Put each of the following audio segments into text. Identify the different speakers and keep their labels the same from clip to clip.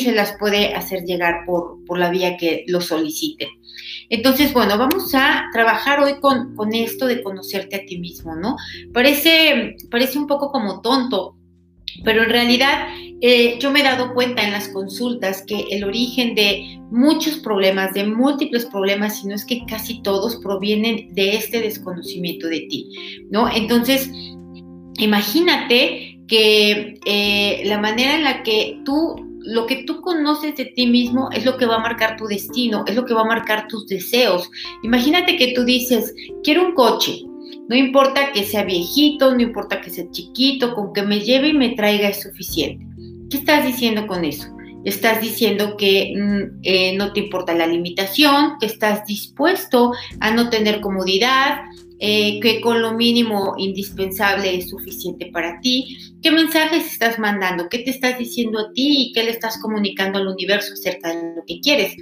Speaker 1: se las puede hacer llegar por, por la vía que lo solicite. Entonces, bueno, vamos a trabajar hoy con, con, esto de conocerte a ti mismo, ¿no? Parece, parece un poco como tonto, pero en realidad eh, yo me he dado cuenta en las consultas que el origen de muchos problemas, de múltiples problemas, si no es que casi todos provienen de este desconocimiento de ti, ¿no? Entonces, imagínate que eh, la manera en la que tú, lo que tú conoces de ti mismo es lo que va a marcar tu destino, es lo que va a marcar tus deseos. Imagínate que tú dices, quiero un coche, no importa que sea viejito, no importa que sea chiquito, con que me lleve y me traiga es suficiente. ¿Qué estás diciendo con eso? Estás diciendo que mm, eh, no te importa la limitación, que estás dispuesto a no tener comodidad, eh, que con lo mínimo indispensable es suficiente para ti. ¿Qué mensajes estás mandando? ¿Qué te estás diciendo a ti y qué le estás comunicando al universo acerca de lo que quieres?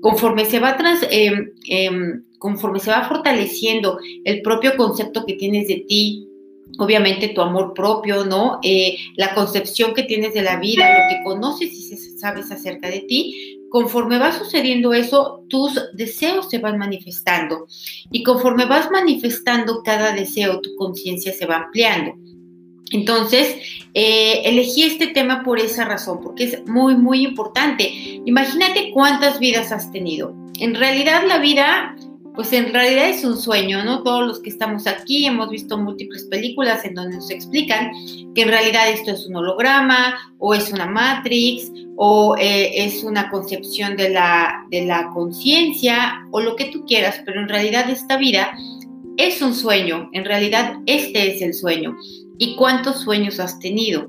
Speaker 1: Conforme se va trans, em, conforme se va fortaleciendo el propio concepto que tienes de ti, obviamente tu amor propio, ¿no? Eh, la concepción que tienes de la vida, lo que conoces y sabes acerca de ti, conforme va sucediendo eso, tus deseos se van manifestando. Y conforme vas manifestando cada deseo, tu conciencia se va ampliando. Entonces, eh, elegí este tema por esa razón, porque es muy, muy importante. Imagínate cuántas vidas has tenido. En realidad la vida pues en realidad es un sueño, ¿no? Todos los que estamos aquí hemos visto múltiples películas en donde nos explican que en realidad esto es un holograma o es una matrix o eh, es una concepción de la, de la conciencia o lo que tú quieras, pero en realidad esta vida es un sueño, en realidad este es el sueño. ¿Y cuántos sueños has tenido?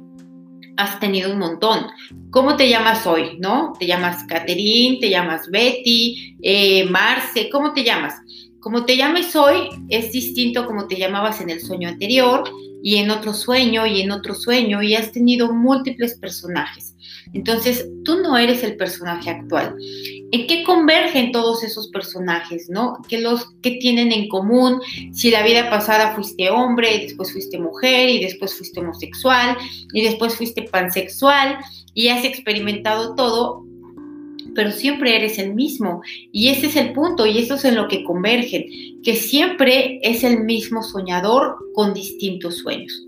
Speaker 1: Has tenido un montón. ¿Cómo te llamas hoy? ¿No? ¿Te llamas Catherine? ¿Te llamas Betty? Eh, Marce? ¿Cómo te llamas? Como te llames hoy es distinto como te llamabas en el sueño anterior y en otro sueño y en otro sueño y has tenido múltiples personajes. Entonces, tú no eres el personaje actual. ¿En qué convergen todos esos personajes, no? ¿Qué los que tienen en común? Si la vida pasada fuiste hombre, y después fuiste mujer, y después fuiste homosexual, y después fuiste pansexual, y has experimentado todo, pero siempre eres el mismo. Y ese es el punto, y eso es en lo que convergen, que siempre es el mismo soñador con distintos sueños.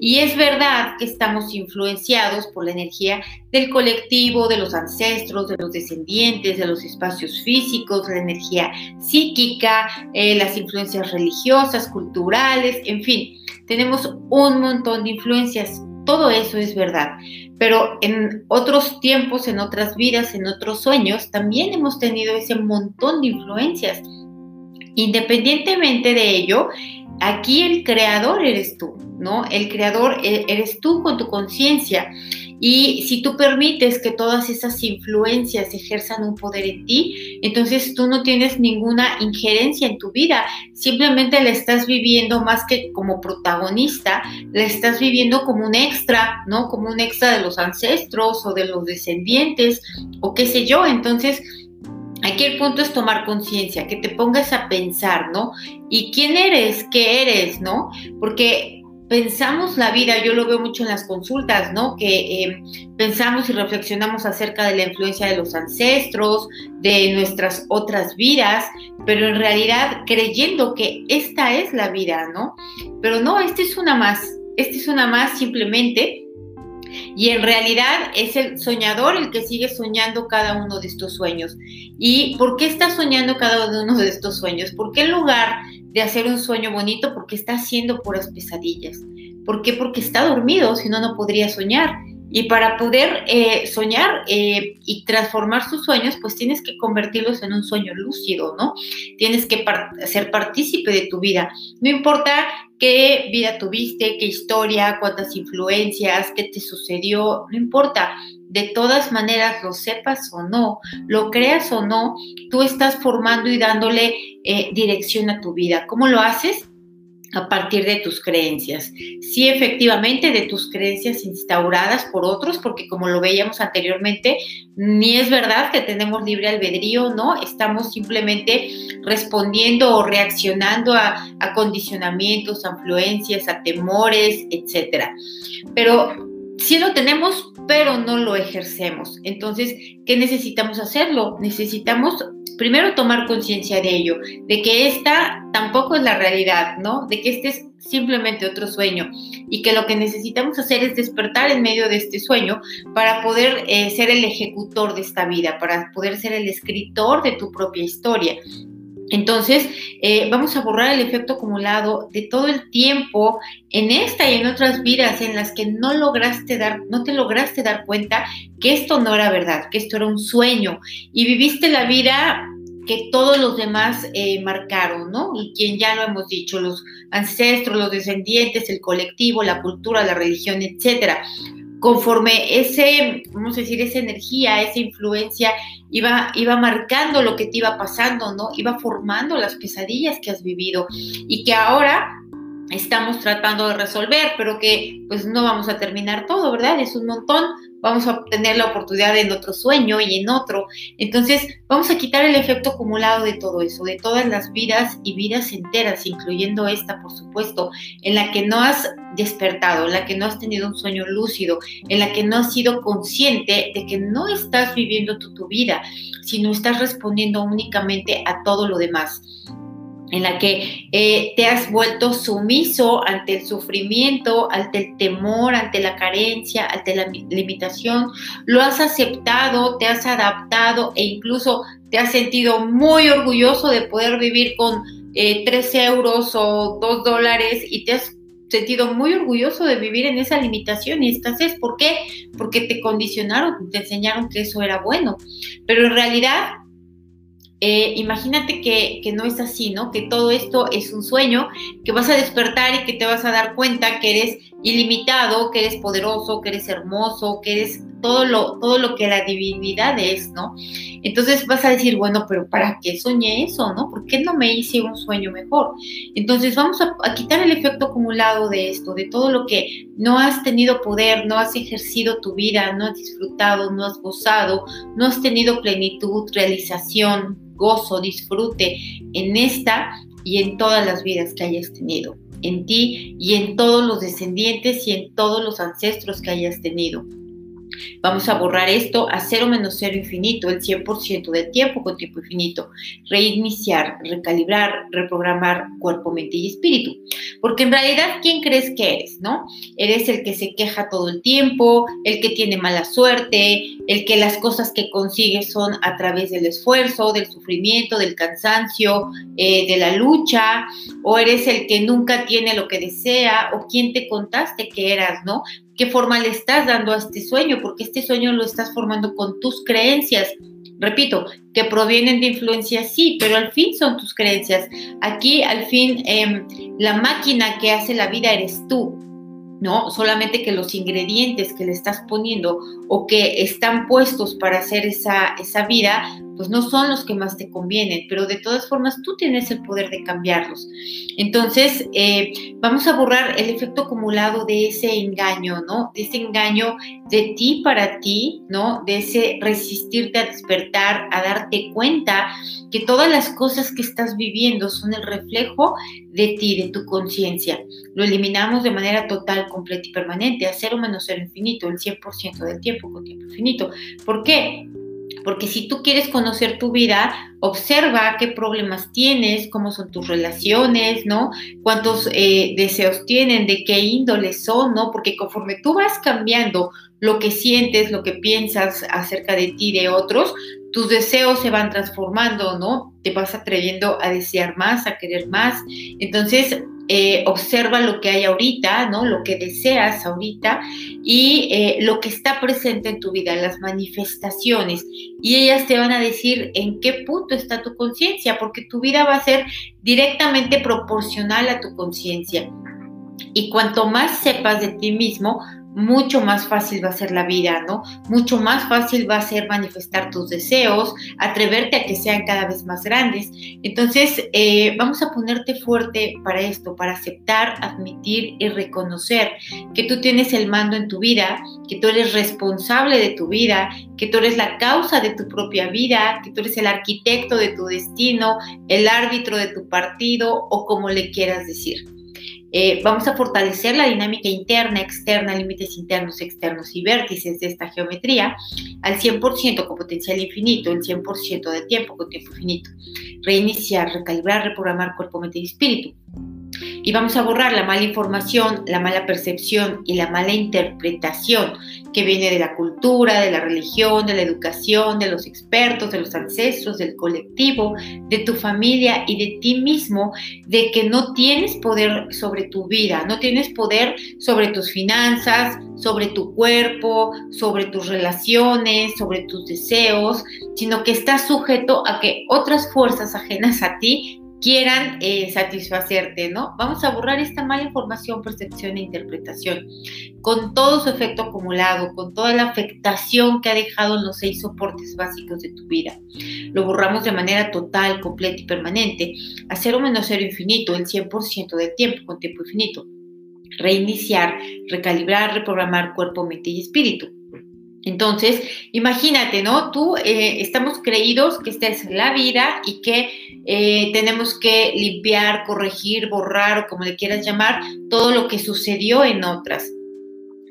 Speaker 1: Y es verdad que estamos influenciados por la energía del colectivo, de los ancestros, de los descendientes, de los espacios físicos, la energía psíquica, eh, las influencias religiosas, culturales, en fin, tenemos un montón de influencias. Todo eso es verdad, pero en otros tiempos, en otras vidas, en otros sueños, también hemos tenido ese montón de influencias. Independientemente de ello, aquí el creador eres tú, ¿no? El creador e, eres tú con tu conciencia. Y si tú permites que todas esas influencias ejerzan un poder en ti, entonces tú no tienes ninguna injerencia en tu vida, simplemente la estás viviendo más que como protagonista, la estás viviendo como un extra, ¿no? Como un extra de los ancestros o de los descendientes o qué sé yo. Entonces, Aquí el punto es tomar conciencia, que te pongas a pensar, ¿no? ¿Y quién eres? ¿Qué eres? ¿No? Porque pensamos la vida, yo lo veo mucho en las consultas, ¿no? Que eh, pensamos y reflexionamos acerca de la influencia de los ancestros, de nuestras otras vidas, pero en realidad creyendo que esta es la vida, ¿no? Pero no, esta es una más, esta es una más simplemente y en realidad es el soñador el que sigue soñando cada uno de estos sueños. ¿Y por qué está soñando cada uno de estos sueños? Porque en lugar de hacer un sueño bonito, porque está haciendo puras pesadillas. ¿Por qué? Porque está dormido, si no, no podría soñar. Y para poder eh, soñar eh, y transformar sus sueños, pues tienes que convertirlos en un sueño lúcido, ¿no? Tienes que ser partícipe de tu vida. No importa qué vida tuviste, qué historia, cuántas influencias, qué te sucedió, no importa. De todas maneras, lo sepas o no, lo creas o no, tú estás formando y dándole eh, dirección a tu vida. ¿Cómo lo haces? a partir de tus creencias. Sí, efectivamente, de tus creencias instauradas por otros, porque como lo veíamos anteriormente, ni es verdad que tenemos libre albedrío, ¿no? Estamos simplemente respondiendo o reaccionando a, a condicionamientos, a influencias, a temores, etc. Pero sí lo tenemos, pero no lo ejercemos. Entonces, ¿qué necesitamos hacerlo? Necesitamos primero tomar conciencia de ello, de que esta tampoco es la realidad, ¿no? De que este es simplemente otro sueño y que lo que necesitamos hacer es despertar en medio de este sueño para poder eh, ser el ejecutor de esta vida, para poder ser el escritor de tu propia historia. Entonces, eh, vamos a borrar el efecto acumulado de todo el tiempo en esta y en otras vidas en las que no lograste dar, no te lograste dar cuenta que esto no era verdad, que esto era un sueño y viviste la vida que todos los demás eh, marcaron, ¿no? Y quien ya lo hemos dicho, los ancestros, los descendientes, el colectivo, la cultura, la religión, etcétera. Conforme ese, vamos a decir, esa energía, esa influencia iba, iba marcando lo que te iba pasando, ¿no? Iba formando las pesadillas que has vivido y que ahora estamos tratando de resolver, pero que pues no vamos a terminar todo, ¿verdad? Es un montón, vamos a tener la oportunidad en otro sueño y en otro. Entonces, vamos a quitar el efecto acumulado de todo eso, de todas las vidas y vidas enteras, incluyendo esta, por supuesto, en la que no has despertado, en la que no has tenido un sueño lúcido, en la que no has sido consciente de que no estás viviendo tu, tu vida, sino estás respondiendo únicamente a todo lo demás en la que eh, te has vuelto sumiso ante el sufrimiento, ante el temor, ante la carencia, ante la limitación, lo has aceptado, te has adaptado e incluso te has sentido muy orgulloso de poder vivir con eh, 3 euros o 2 dólares y te has sentido muy orgulloso de vivir en esa limitación y escasez. ¿Por qué? Porque te condicionaron, te enseñaron que eso era bueno. Pero en realidad eh, imagínate que, que, no es así, ¿no? Que todo esto es un sueño, que vas a despertar y que te vas a dar cuenta que eres ilimitado, que eres poderoso, que eres hermoso, que eres todo lo, todo lo que la divinidad es, ¿no? Entonces vas a decir, bueno, pero ¿para qué soñé eso, no? ¿Por qué no me hice un sueño mejor? Entonces vamos a, a quitar el efecto acumulado de esto, de todo lo que no has tenido poder, no has ejercido tu vida, no has disfrutado, no has gozado, no has tenido plenitud, realización, gozo, disfrute en esta y en todas las vidas que hayas tenido, en ti y en todos los descendientes y en todos los ancestros que hayas tenido. Vamos a borrar esto a cero menos cero infinito, el 100% del tiempo con tiempo infinito. Reiniciar, recalibrar, reprogramar cuerpo, mente y espíritu. Porque en realidad, ¿quién crees que eres, no? Eres el que se queja todo el tiempo, el que tiene mala suerte, el que las cosas que consigue son a través del esfuerzo, del sufrimiento, del cansancio, eh, de la lucha, o eres el que nunca tiene lo que desea, o quién te contaste que eras, ¿no? Qué forma le estás dando a este sueño, porque este sueño lo estás formando con tus creencias. Repito, que provienen de influencias, sí, pero al fin son tus creencias. Aquí, al fin, em, la máquina que hace la vida eres tú. ¿no? Solamente que los ingredientes que le estás poniendo o que están puestos para hacer esa, esa vida, pues no son los que más te convienen, pero de todas formas tú tienes el poder de cambiarlos. Entonces, eh, vamos a borrar el efecto acumulado de ese engaño, ¿no? De ese engaño de ti para ti, ¿no? De ese resistirte a despertar, a darte cuenta que todas las cosas que estás viviendo son el reflejo de ti, de tu conciencia. Lo eliminamos de manera total, completa y permanente, a cero menos cero infinito, el 100% del tiempo con tiempo infinito. ¿Por qué? Porque si tú quieres conocer tu vida, observa qué problemas tienes, cómo son tus relaciones, ¿no? Cuántos eh, deseos tienen, de qué índole son, ¿no? Porque conforme tú vas cambiando lo que sientes, lo que piensas acerca de ti, de otros, tus deseos se van transformando, ¿no? Te vas atreviendo a desear más, a querer más. Entonces, eh, observa lo que hay ahorita, ¿no? Lo que deseas ahorita y eh, lo que está presente en tu vida, las manifestaciones. Y ellas te van a decir en qué punto está tu conciencia, porque tu vida va a ser directamente proporcional a tu conciencia. Y cuanto más sepas de ti mismo, mucho más fácil va a ser la vida, ¿no? Mucho más fácil va a ser manifestar tus deseos, atreverte a que sean cada vez más grandes. Entonces, eh, vamos a ponerte fuerte para esto, para aceptar, admitir y reconocer que tú tienes el mando en tu vida, que tú eres responsable de tu vida, que tú eres la causa de tu propia vida, que tú eres el arquitecto de tu destino, el árbitro de tu partido o como le quieras decir. Eh, vamos a fortalecer la dinámica interna, externa, límites internos, externos y vértices de esta geometría al 100% con potencial infinito, el 100% de tiempo con tiempo infinito. Reiniciar, recalibrar, reprogramar cuerpo, mente y espíritu y vamos a borrar la mala información, la mala percepción y la mala interpretación que viene de la cultura, de la religión, de la educación, de los expertos, de los ancestros, del colectivo, de tu familia y de ti mismo, de que no tienes poder sobre tu vida, no tienes poder sobre tus finanzas, sobre tu cuerpo, sobre tus relaciones, sobre tus deseos, sino que estás sujeto a que otras fuerzas ajenas a ti quieran eh, satisfacerte, ¿no? Vamos a borrar esta mala información, percepción e interpretación, con todo su efecto acumulado, con toda la afectación que ha dejado en los seis soportes básicos de tu vida. Lo borramos de manera total, completa y permanente, a cero menos cero infinito, el 100% de tiempo con tiempo infinito. Reiniciar, recalibrar, reprogramar cuerpo, mente y espíritu. Entonces, imagínate, ¿no? Tú eh, estamos creídos que esta es la vida y que eh, tenemos que limpiar, corregir, borrar o como le quieras llamar, todo lo que sucedió en otras.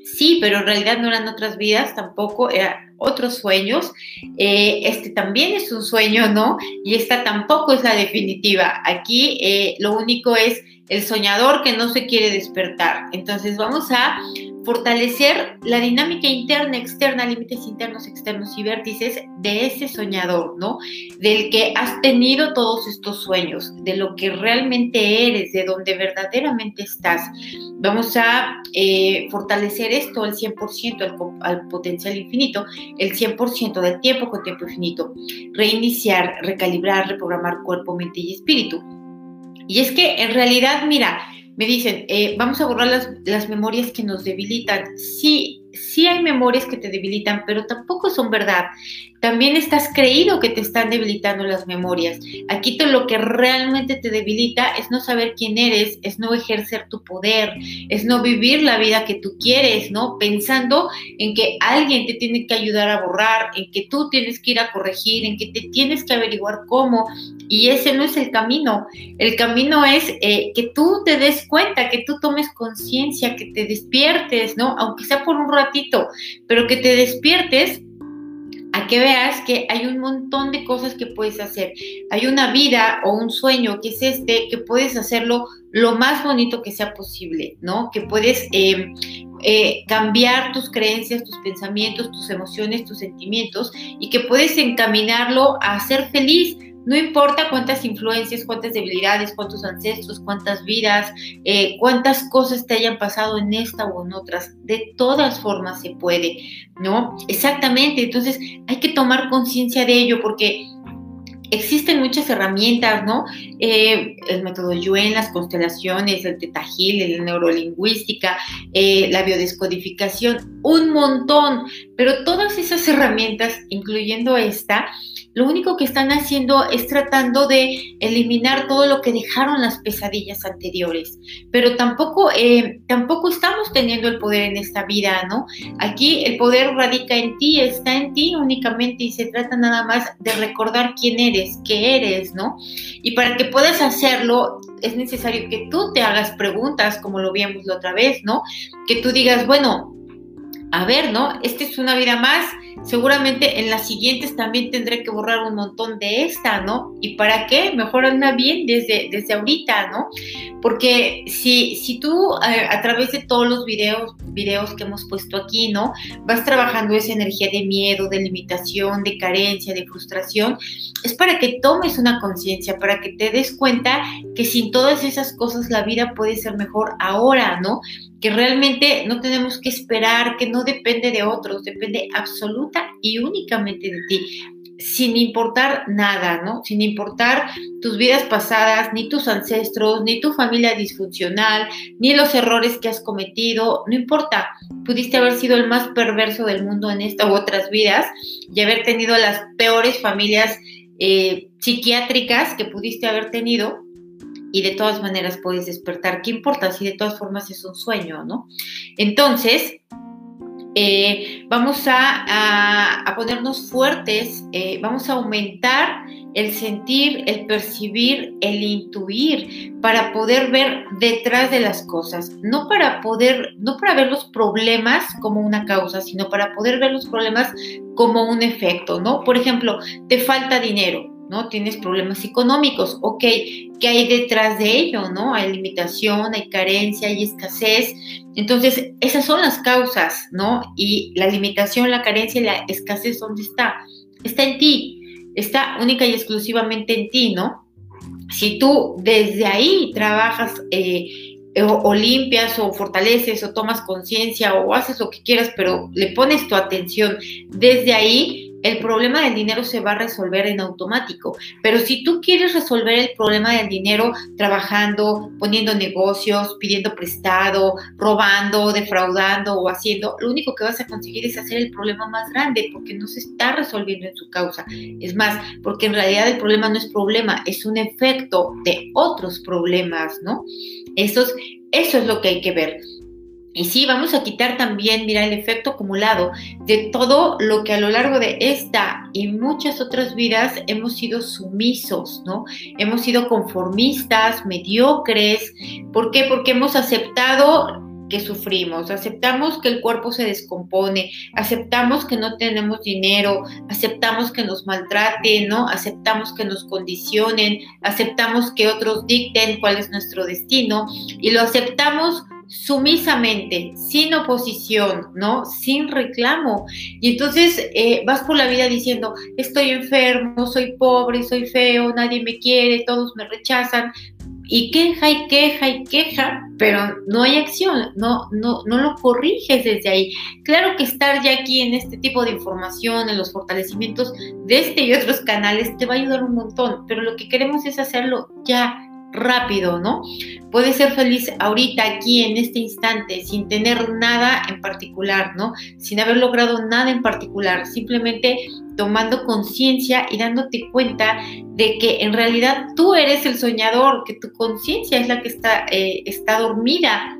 Speaker 1: Sí, pero en realidad no eran otras vidas, tampoco eran otros sueños. Eh, este también es un sueño, ¿no? Y esta tampoco es la definitiva. Aquí lo único es el soñador que no se quiere despertar. Entonces vamos a fortalecer la dinámica interna, externa, límites internos, externos y vértices de ese soñador, ¿no? Del que has tenido todos estos sueños, de lo que realmente eres, de donde verdaderamente estás. Vamos a eh, fortalecer esto al 100%, al, potencial infinito, el 100% del tiempo con tiempo infinito. Reiniciar, recalibrar, reprogramar cuerpo, mente y espíritu. Y es que en realidad, mira, me dicen, eh, vamos a borrar las, las, memorias que nos debilitan. Sí, sí hay memorias que te debilitan, pero tampoco son verdad también estás creído que te están debilitando las memorias. Aquí todo lo que realmente te debilita es no saber quién eres, es no ejercer tu poder, es no vivir la vida que tú quieres, ¿no? Pensando en que alguien te tiene que ayudar a borrar, en que tú tienes que ir a corregir, en que te tienes que averiguar cómo. Y ese no es el camino. El camino es eh, que tú te des cuenta, que tú tomes conciencia, que te despiertes, ¿no? Aunque sea por un pero que te despiertes a que veas que hay un montón de cosas que puedes hacer. Hay una vida o un sueño que es este, que puedes hacerlo lo más bonito que sea posible, ¿no? Que puedes eh, eh, cambiar tus creencias, tus pensamientos, tus emociones, tus sentimientos y que puedes encaminarlo a ser feliz, no importa cuántas influencias, cuántas debilidades, cuántos ancestros, cuántas vidas, eh, cuántas cosas te hayan pasado en esta o en otras, de todas formas se puede, ¿no? Exactamente, entonces hay que tomar conciencia de ello porque existen muchas herramientas, ¿no? Eh, el método Yuen, las constelaciones, el tetajil, la neurolingüística, eh, la biodescodificación, un montón, pero todas esas herramientas, incluyendo esta, lo único que están haciendo es tratando de eliminar todo lo que dejaron las pesadillas anteriores, pero tampoco, eh, tampoco estamos teniendo el poder en esta vida, ¿no? Aquí el poder radica en ti, está en ti únicamente y se trata nada más de recordar quién eres, qué eres, ¿no? Y para que puedas hacerlo es necesario que tú te hagas preguntas, como lo vimos la otra vez, ¿no? Que tú digas, bueno, a ver, ¿no? Esta es una vida más seguramente en las siguientes también tendré que borrar un montón de esta, ¿no? ¿Y para qué? Mejor anda bien desde, desde ahorita, ¿no? Porque si, si tú eh, a través de todos los videos, videos que hemos puesto aquí, ¿no? Vas trabajando esa energía de miedo, de limitación, de carencia, de frustración, es para que tomes una conciencia, para que te des cuenta que sin todas esas cosas la vida puede ser mejor ahora, ¿no? que realmente no tenemos que esperar, que no depende de otros, depende y únicamente de ti, sin importar nada, ¿no? Sin importar tus vidas pasadas, ni tus ancestros, ni tu familia disfuncional, ni los errores que has cometido, no importa, pudiste haber sido el más perverso del mundo en esta u otras vidas y haber tenido las peores familias eh, psiquiátricas que pudiste haber tenido, y de todas maneras puedes despertar. ¿Qué importa si de todas formas es un sueño, no? Entonces, eh, vamos a, ponernos fuertes, eh, vamos a aumentar el sentir, el percibir, el intuir, para poder ver detrás de las cosas, no para poder, no para ver los problemas como una causa, sino para poder ver los problemas como un efecto, ¿no? Por ejemplo, te falta dinero, ¿no? Tienes problemas económicos, ok, ¿qué hay detrás de ello, ¿no? Hay limitación, hay carencia, hay escasez. Entonces, esas son las causas, ¿no? Y la limitación, la carencia y la escasez, ¿dónde está? Está en ti está única y exclusivamente en ti, ¿no? Si tú desde ahí trabajas eh, o, limpias o fortaleces o tomas conciencia o haces lo que quieras, pero le pones tu atención desde ahí, el problema del dinero se va a resolver en automático. Pero si tú quieres resolver el problema del dinero trabajando, poniendo negocios, pidiendo prestado, robando, defraudando o haciendo, lo único que vas a conseguir es hacer el problema más grande porque no se está resolviendo en su causa. Es más, porque en realidad el problema no es problema, es un efecto de otros problemas, ¿no? Eso es, eso es lo que hay que ver. Y sí, vamos a quitar también, mira, el efecto acumulado de todo lo que a lo largo de esta y muchas otras vidas hemos sido sumisos, ¿no? Hemos sido conformistas, mediocres. ¿Por qué? Porque hemos aceptado que sufrimos, aceptamos que el cuerpo se descompone, aceptamos que no tenemos dinero, aceptamos que nos maltraten, ¿no? Aceptamos que nos condicionen, aceptamos que otros dicten cuál es nuestro destino y lo aceptamos sumisamente, sin oposición, ¿no? Sin reclamo. Y entonces eh, vas por la vida diciendo, estoy enfermo, soy pobre, soy feo, nadie me quiere, todos me rechazan. Y queja y queja y queja, pero no hay acción, no, no, no lo corriges desde ahí. Claro que estar ya aquí en este tipo de información, en los fortalecimientos de este y otros canales, te va a ayudar un montón, pero lo que queremos es hacerlo ya, rápido, ¿no? Puedes ser feliz ahorita, aquí, en este instante, sin tener nada en particular, ¿no? Sin haber logrado nada en particular, simplemente tomando conciencia y dándote cuenta de que en realidad tú eres el soñador, que tu conciencia es la que está, eh, está dormida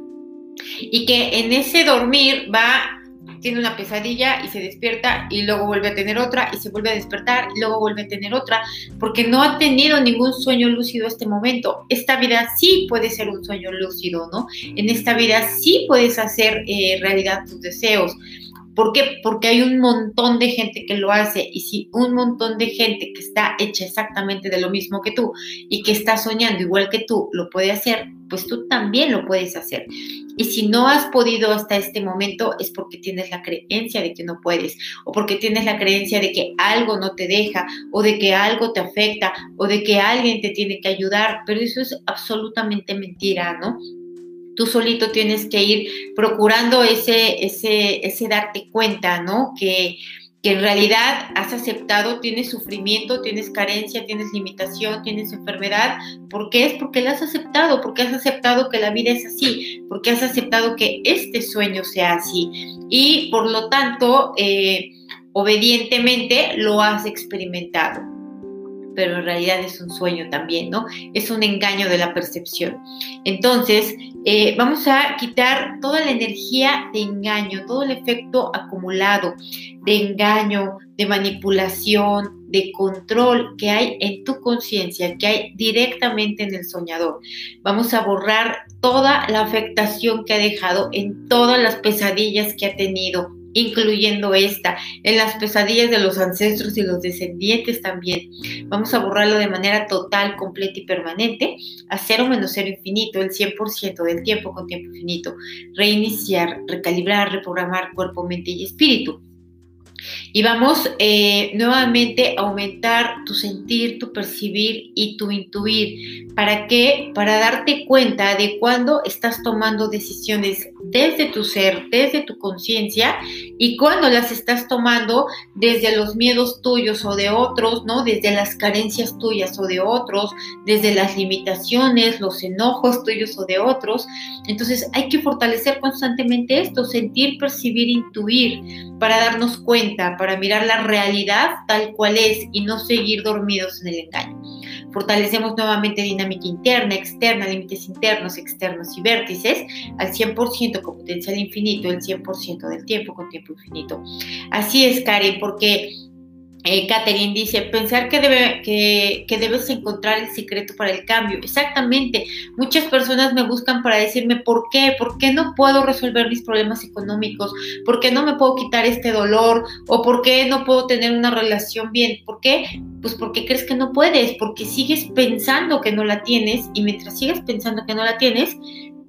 Speaker 1: y que en ese dormir va tiene una pesadilla y se despierta y luego vuelve a tener otra y se vuelve a despertar y luego vuelve a tener otra porque no ha tenido ningún sueño lúcido este momento. Esta vida sí puede ser un sueño lúcido, ¿no? En esta vida sí puedes hacer eh, realidad tus deseos. ¿Por qué? Porque hay un montón de gente que lo hace y si un montón de gente que está hecha exactamente de lo mismo que tú y que está soñando igual que tú lo puede hacer, pues tú también lo puedes hacer. Y si no has podido hasta este momento es porque tienes la creencia de que no puedes o porque tienes la creencia de que algo no te deja o de que algo te afecta o de que alguien te tiene que ayudar, pero eso es absolutamente mentira, ¿no? Tú solito tienes que ir procurando ese, ese, ese darte cuenta, ¿no? Que, que en realidad has aceptado, tienes sufrimiento, tienes carencia, tienes limitación, tienes enfermedad. ¿Por qué es? Porque la has aceptado, porque has aceptado que la vida es así, porque has aceptado que este sueño sea así. Y por lo tanto, eh, obedientemente lo has experimentado. Pero en realidad es un sueño también, ¿no? Es un engaño de la percepción. Entonces, eh, vamos a quitar toda la energía de engaño, todo el efecto acumulado de engaño, de manipulación, de control que hay en tu conciencia, que hay directamente en el soñador. Vamos a borrar toda la afectación que ha dejado en todas las pesadillas que ha tenido, incluyendo esta, en las pesadillas de los ancestros y los descendientes también. Vamos a borrarlo de manera total, completa y permanente, a cero menos cero infinito, el 100% del tiempo con tiempo infinito. Reiniciar, recalibrar, reprogramar cuerpo, mente y espíritu. Y vamos eh, nuevamente a aumentar tu sentir, tu percibir y tu intuir. ¿Para qué? Para darte cuenta de cuando estás tomando decisiones desde tu ser, desde tu conciencia y cuando las estás tomando desde los miedos tuyos o de otros, ¿no? Desde las carencias tuyas o de otros, desde las limitaciones, los enojos tuyos o de otros. Entonces hay que fortalecer constantemente esto, sentir, percibir, intuir para darnos cuenta, para mirar la realidad tal cual es y no seguir dormidos en el engaño. Fortalecemos nuevamente dinámica interna, externa, límites internos, externos y vértices al 100% con potencial infinito, el 100% del tiempo con tiempo infinito. Así es, Karen, porque eh, Catherine dice, pensar que, debe, que, que, debes encontrar el secreto para el cambio. Exactamente. Muchas personas me buscan para decirme por qué, por qué no puedo resolver mis problemas económicos, por qué no me puedo quitar este dolor o por qué no puedo tener una relación bien. ¿Por qué? Pues porque crees que no puedes, porque sigues pensando que no la tienes y mientras sigas pensando que no la tienes,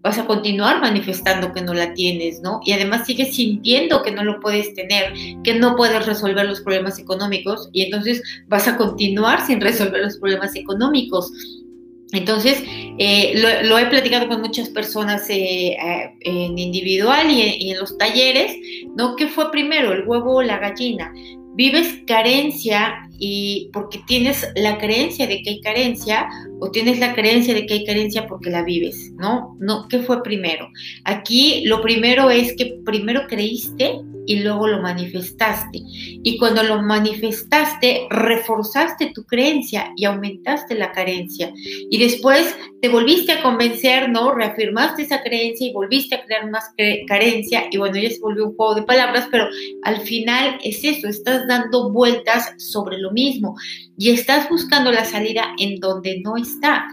Speaker 1: vas a continuar manifestando que no la tienes, ¿no? Y además sigues sintiendo que no lo puedes tener, que no puedes resolver los problemas económicos y entonces vas a continuar sin resolver los problemas económicos. Entonces, eh, lo, he platicado con muchas personas eh, eh, en individual y en, los talleres, ¿no? ¿Qué fue primero, el huevo o la gallina? Vives carencia y porque tienes la creencia de que hay carencia o tienes la creencia de que hay carencia porque la vives, ¿no? No, ¿qué fue primero? Aquí lo primero es que primero creíste y luego lo manifestaste. Y cuando lo manifestaste, reforzaste tu creencia y aumentaste la carencia. Y después te volviste a convencer, ¿no? Reafirmaste esa creencia y volviste a crear más carencia. Y bueno, ya se volvió un juego de palabras, pero al final es eso, estás dando vueltas sobre lo mismo y estás buscando la salida en donde no está.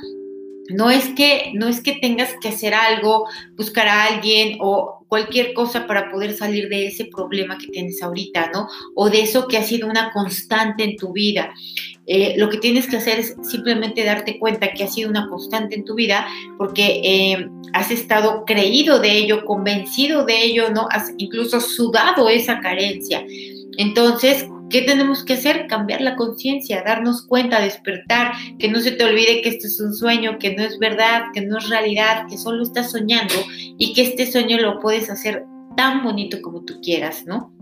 Speaker 1: No es que no es que tengas que hacer algo, buscar a alguien o cualquier cosa para poder salir de ese problema que tienes ahorita, ¿no? O de eso que ha sido una constante en tu vida. Eh, lo que tienes que hacer es simplemente darte cuenta que ha sido una constante en tu vida porque eh, has estado creído de ello, convencido de ello, ¿no? Has incluso sudado esa carencia. Entonces, ¿Qué tenemos que hacer? Cambiar la conciencia, darnos cuenta, despertar, que no se te olvide que esto es un sueño, que no es verdad, que no es realidad, que solo estás soñando y que este sueño lo puedes hacer tan bonito como tú quieras, ¿no?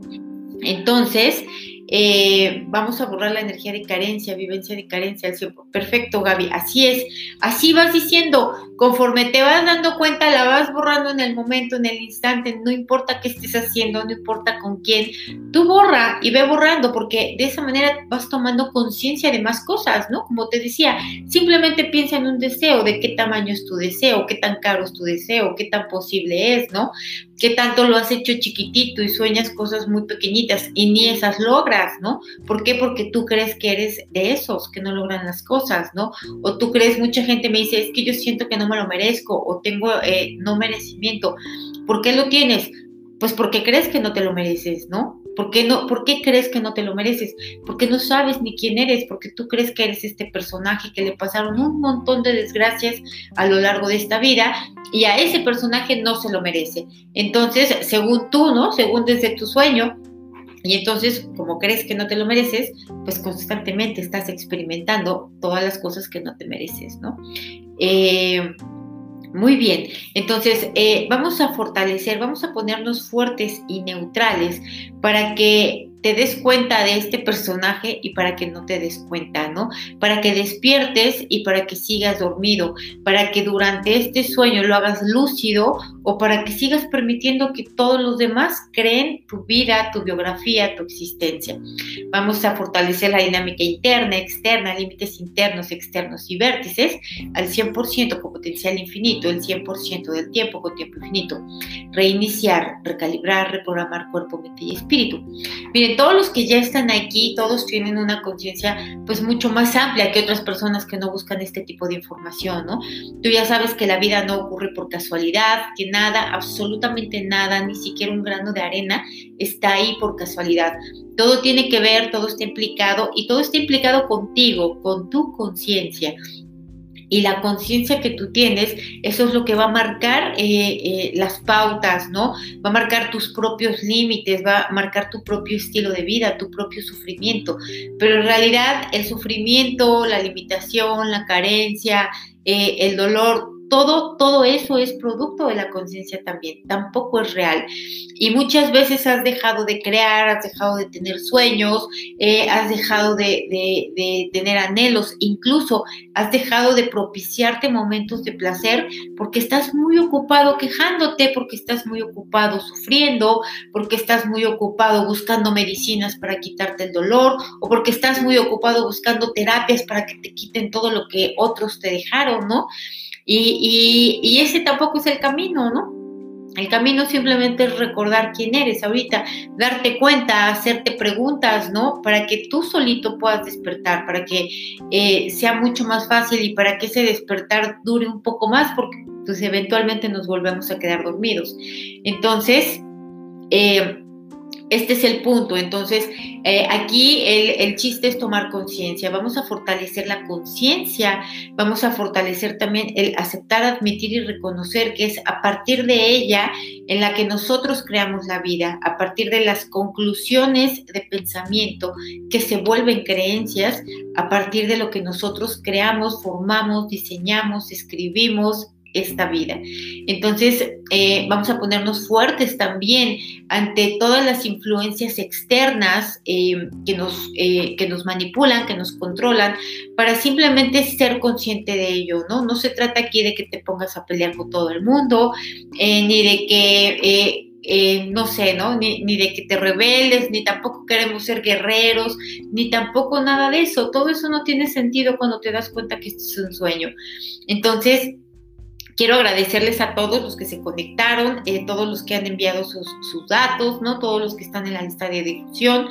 Speaker 1: Entonces, eh, vamos a borrar la energía de carencia, vivencia de carencia Perfecto, Gaby, así es. Así vas diciendo, conforme te vas dando cuenta, la vas borrando en el momento, en el instante, no importa qué estés haciendo, no importa con quién, tú borra y ve borrando, porque de esa manera vas tomando conciencia de más cosas, ¿no? Como te decía, simplemente piensa en un deseo, de qué tamaño es tu deseo, qué tan caro es tu deseo, qué tan posible es, ¿no? Qué tanto lo has hecho chiquitito y sueñas cosas muy pequeñitas y ni esas logras, ¿no? ¿Por qué? Porque tú crees que eres de esos que no logran las cosas, ¿no? O tú crees, mucha gente me dice, es que yo siento que no me lo merezco o tengo eh, no merecimiento. ¿Por qué lo tienes? Pues porque crees que no te lo mereces, ¿no? ¿Por qué, no, ¿Por qué crees que no te lo mereces? Porque no sabes ni quién eres, porque tú crees que eres este personaje que le pasaron un montón de desgracias a lo largo de esta vida y a ese personaje no se lo merece. Entonces, según tú, ¿no? Según desde tu sueño, y entonces, como crees que no te lo mereces, pues constantemente estás experimentando todas las cosas que no te mereces, ¿no? Eh, muy bien, entonces eh, vamos a fortalecer, vamos a ponernos fuertes y neutrales para que te des cuenta de este personaje y para que no te des cuenta, ¿no? Para que despiertes y para que sigas dormido, para que durante este sueño lo hagas lúcido o para que sigas permitiendo que todos los demás creen tu vida, tu biografía, tu existencia. Vamos a fortalecer la dinámica interna, externa, límites internos, externos y vértices al 100% con potencial infinito, el 100% del tiempo con tiempo infinito. Reiniciar, recalibrar, reprogramar cuerpo, mente y espíritu. Miren, todos los que ya están aquí, todos tienen una conciencia pues mucho más amplia que otras personas que no buscan este tipo de información, ¿no? Tú ya sabes que la vida no ocurre por casualidad, que nada, absolutamente nada, ni siquiera un grano de arena está ahí por casualidad. Todo tiene que ver, todo está implicado y todo está implicado contigo, con tu conciencia y la conciencia que tú tienes, eso es lo que va a marcar eh, eh, las pautas, ¿no? Va a marcar tus propios límites, va a marcar tu propio estilo de vida, tu propio sufrimiento. Pero en realidad el sufrimiento, la limitación, la carencia, eh, el dolor, todo, todo eso es producto de la conciencia también, tampoco es real. Y muchas veces has dejado de crear, has dejado de tener sueños, eh, has dejado de, de, tener anhelos, incluso has dejado de propiciarte momentos de placer porque estás muy ocupado quejándote, porque estás muy ocupado sufriendo, porque estás muy ocupado buscando medicinas para quitarte el dolor o porque estás muy ocupado buscando terapias para que te quiten todo lo que otros te dejaron, ¿no? Y, ese tampoco es el camino, ¿no? El camino simplemente es recordar quién eres ahorita, darte cuenta, hacerte preguntas, ¿no? Para que tú solito puedas despertar, para que eh, sea mucho más fácil y para que ese despertar dure un poco más, porque pues eventualmente nos volvemos a quedar dormidos. Entonces, eh, este es el punto. Entonces, eh, aquí el, chiste es tomar conciencia. Vamos a fortalecer la conciencia, vamos a fortalecer también el aceptar, admitir y reconocer que es a partir de ella en la que nosotros creamos la vida, a partir de las conclusiones de pensamiento que se vuelven creencias, a partir de lo que nosotros creamos, formamos, diseñamos, escribimos, esta vida. Entonces, eh, vamos a ponernos fuertes también ante todas las influencias externas eh, que, nos, eh, que nos manipulan, que nos controlan, para simplemente ser consciente de ello, ¿no? No se trata aquí de que te pongas a pelear con todo el mundo, ni de que... no sé, ¿no? Ni, de que te rebeles, ni tampoco queremos ser guerreros, ni tampoco nada de eso. Todo eso no tiene sentido cuando te das cuenta que esto es un sueño. Entonces, Quiero agradecerles a todos los que se conectaron, eh, todos los que han enviado sus, datos, ¿no? Todos los que están en la lista de difusión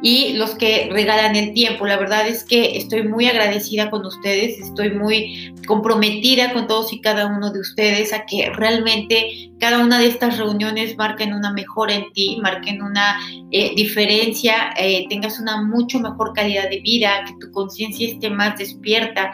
Speaker 1: y los que regalan el tiempo. La verdad es que estoy muy agradecida con ustedes, estoy muy comprometida con todos y cada uno de ustedes a que realmente cada una de estas reuniones marquen una mejora en ti, marquen una eh, diferencia, eh, tengas una mucho mejor calidad de vida, que tu conciencia esté más despierta,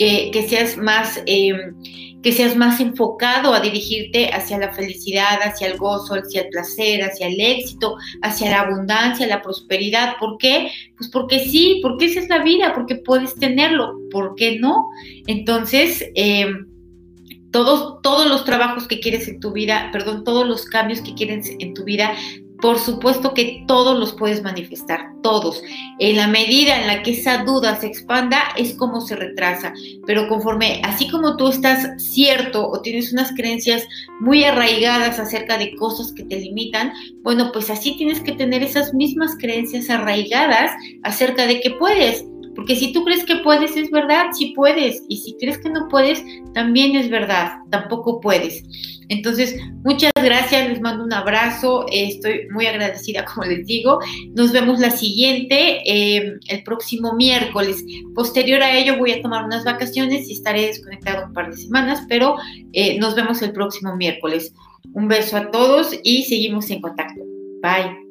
Speaker 1: que, seas más que seas más enfocado a dirigirte hacia la felicidad, hacia el gozo, hacia el placer, hacia el éxito, hacia la abundancia, la prosperidad. ¿Por qué? Pues porque sí, porque esa es la vida, porque puedes tenerlo, ¿por qué no? Entonces, eh, todos, todos los trabajos que quieres en tu vida, perdón, todos los cambios que quieres en tu vida por supuesto que todos los puedes manifestar, todos. En la medida en la que esa duda se expanda es como se retrasa, pero conforme, así como tú estás cierto o tienes unas creencias muy arraigadas acerca de cosas que te limitan, bueno, pues así tienes que tener esas mismas creencias arraigadas acerca de que puedes. Porque si tú crees que puedes, es verdad, sí puedes. Y si crees que no puedes, también es verdad, tampoco puedes. Entonces, muchas gracias, les mando un abrazo, estoy muy agradecida, como les digo. Nos vemos la siguiente, eh, el próximo miércoles. Posterior a ello voy a tomar unas vacaciones y estaré desconectado un par de semanas, pero eh, nos vemos el próximo miércoles. Un beso a todos y seguimos en contacto. Bye.